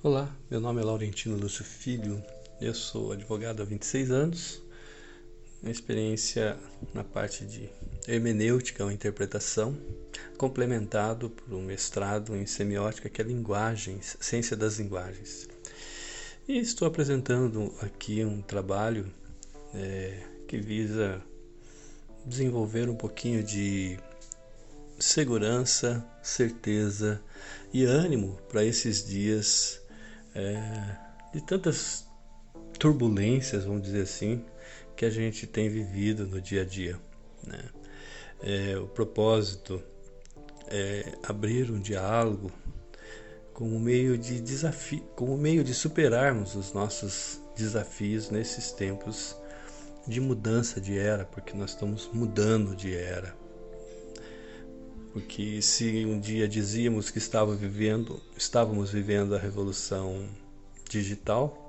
Olá, meu nome é Laurentino Lúcio Filho, eu sou advogado há 26 anos, uma experiência na parte de hermenêutica ou interpretação, complementado por um mestrado em semiótica, que é linguagens, ciência das linguagens. E estou apresentando aqui um trabalho é, que visa desenvolver um pouquinho de segurança, certeza e ânimo para esses dias é, de tantas turbulências, vamos dizer assim, que a gente tem vivido no dia a dia. Né? É, o propósito é abrir um diálogo como meio de desafio, como meio de superarmos os nossos desafios nesses tempos de mudança de era, porque nós estamos mudando de era. Porque se um dia dizíamos que estava vivendo, estávamos vivendo a revolução digital,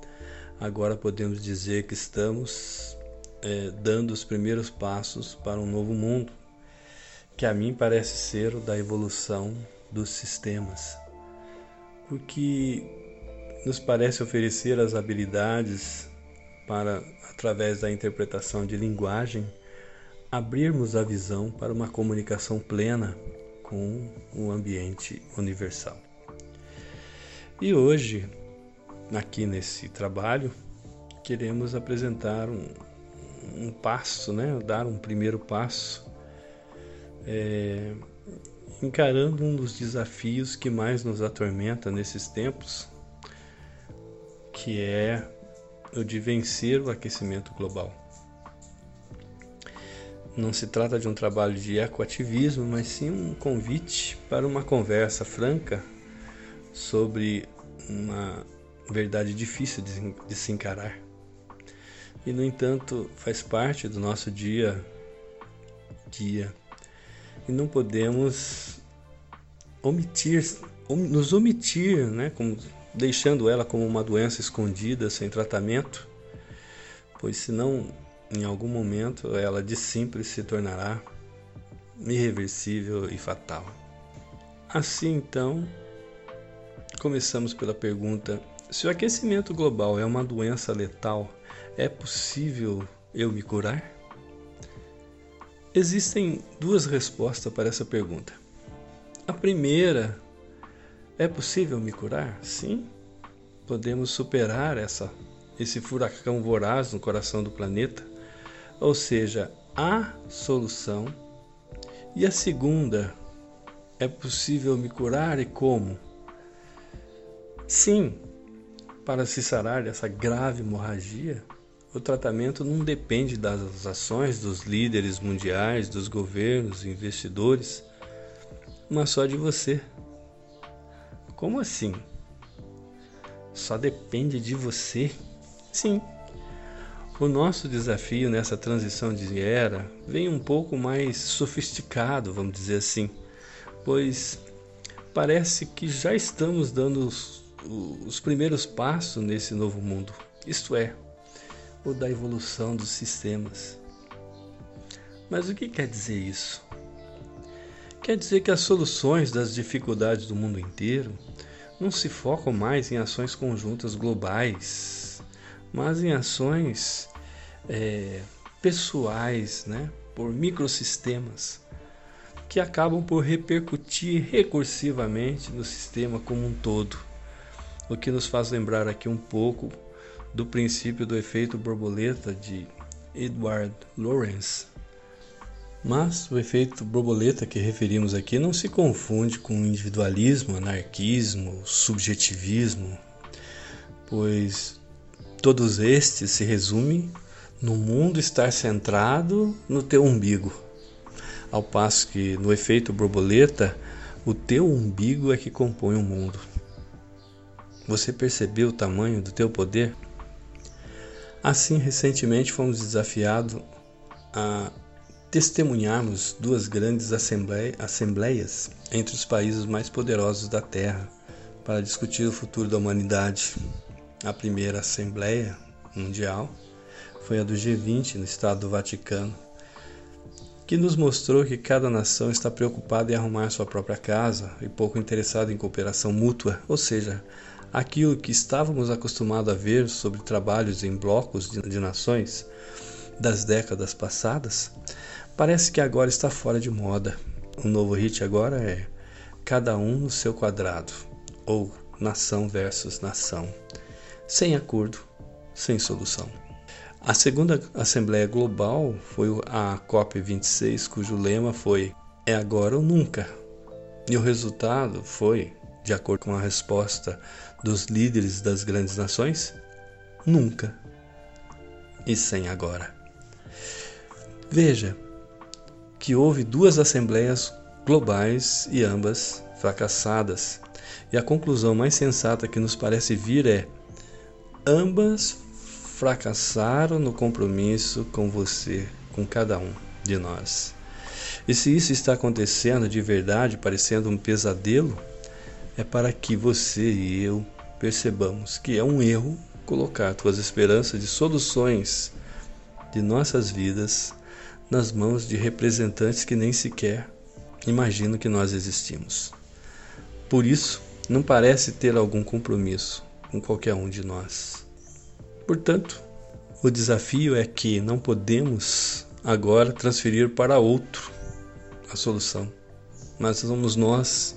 agora podemos dizer que estamos é, dando os primeiros passos para um novo mundo, que a mim parece ser o da evolução dos sistemas, porque nos parece oferecer as habilidades para, através da interpretação de linguagem, abrirmos a visão para uma comunicação plena com o ambiente universal. E hoje, aqui nesse trabalho, queremos apresentar um, um passo, né? dar um primeiro passo, é, encarando um dos desafios que mais nos atormenta nesses tempos, que é o de vencer o aquecimento global. Não se trata de um trabalho de ecoativismo, mas sim um convite para uma conversa franca sobre uma verdade difícil de se encarar. E, no entanto, faz parte do nosso dia dia. E não podemos omitir, nos omitir, né, como, deixando ela como uma doença escondida, sem tratamento, pois senão em algum momento, ela de simples se tornará irreversível e fatal. Assim, então, começamos pela pergunta: se o aquecimento global é uma doença letal, é possível eu me curar? Existem duas respostas para essa pergunta. A primeira, é possível me curar? Sim. Podemos superar essa, esse furacão voraz no coração do planeta ou seja, a solução. E a segunda, é possível me curar e como? Sim, para se sarar dessa grave hemorragia, o tratamento não depende das ações dos líderes mundiais, dos governos, investidores, mas só de você. Como assim? Só depende de você? Sim. O nosso desafio nessa transição de era vem um pouco mais sofisticado, vamos dizer assim, pois parece que já estamos dando os, os primeiros passos nesse novo mundo, isto é, o da evolução dos sistemas. Mas o que quer dizer isso? Quer dizer que as soluções das dificuldades do mundo inteiro não se focam mais em ações conjuntas globais, mas em ações é, pessoais, né, por microsistemas, que acabam por repercutir recursivamente no sistema como um todo, o que nos faz lembrar aqui um pouco do princípio do efeito borboleta de Edward Lorenz. Mas o efeito borboleta que referimos aqui não se confunde com individualismo, anarquismo, subjetivismo, pois todos estes se resumem no mundo estar centrado no teu umbigo. Ao passo que no efeito borboleta, o teu umbigo é que compõe o mundo. Você percebeu o tamanho do teu poder? Assim, recentemente fomos desafiados a testemunharmos duas grandes assembleias entre os países mais poderosos da Terra para discutir o futuro da humanidade. A primeira Assembleia Mundial foi a do G20 no Estado do Vaticano, que nos mostrou que cada nação está preocupada em arrumar sua própria casa e pouco interessada em cooperação mútua, ou seja, aquilo que estávamos acostumados a ver sobre trabalhos em blocos de, de nações das décadas passadas, parece que agora está fora de moda. O novo hit agora é cada um no seu quadrado, ou nação versus nação, sem acordo, sem solução. A segunda Assembleia Global foi a COP26, cujo lema foi É agora ou nunca. E o resultado foi, de acordo com a resposta dos líderes das grandes nações, nunca e sem agora. Veja que houve duas assembleias globais e ambas fracassadas. E a conclusão mais sensata que nos parece vir é: ambas fracassaram no compromisso com você, com cada um de nós. E se isso está acontecendo de verdade, parecendo um pesadelo, é para que você e eu percebamos que é um erro colocar tuas esperanças de soluções de nossas vidas nas mãos de representantes que nem sequer imaginam que nós existimos. Por isso, não parece ter algum compromisso com qualquer um de nós. Portanto, o desafio é que não podemos agora transferir para outro a solução, mas somos nós,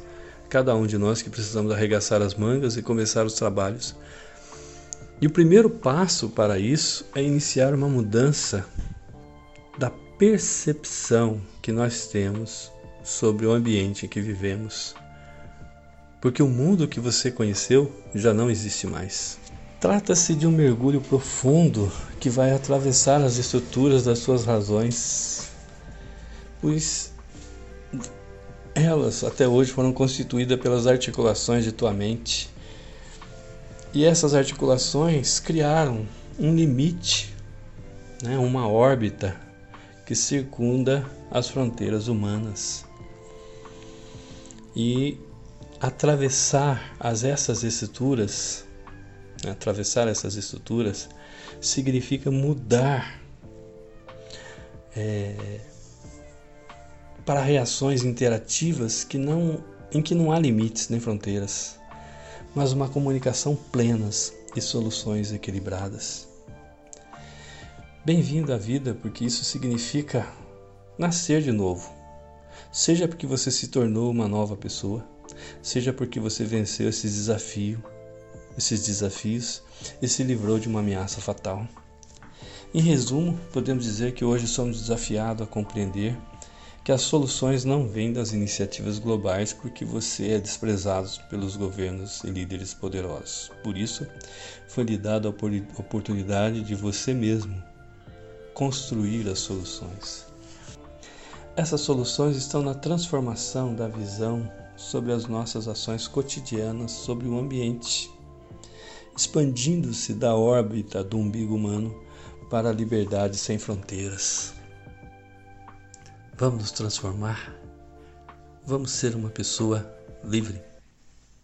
cada um de nós, que precisamos arregaçar as mangas e começar os trabalhos. E o primeiro passo para isso é iniciar uma mudança da percepção que nós temos sobre o ambiente em que vivemos. Porque o mundo que você conheceu já não existe mais. Trata-se de um mergulho profundo que vai atravessar as estruturas das suas razões, pois elas até hoje foram constituídas pelas articulações de tua mente. E essas articulações criaram um limite, né, uma órbita que circunda as fronteiras humanas. E atravessar as essas estruturas Atravessar essas estruturas significa mudar é, para reações interativas que não, em que não há limites nem fronteiras, mas uma comunicação plenas e soluções equilibradas. Bem-vindo à vida, porque isso significa nascer de novo. Seja porque você se tornou uma nova pessoa, seja porque você venceu esse desafio, esses desafios e se livrou de uma ameaça fatal. Em resumo, podemos dizer que hoje somos desafiados a compreender que as soluções não vêm das iniciativas globais porque você é desprezado pelos governos e líderes poderosos. Por isso, foi lhe dada a oportunidade de você mesmo construir as soluções. Essas soluções estão na transformação da visão sobre as nossas ações cotidianas sobre o ambiente expandindo-se da órbita do umbigo humano para a liberdade sem fronteiras. Vamos nos transformar? Vamos ser uma pessoa livre.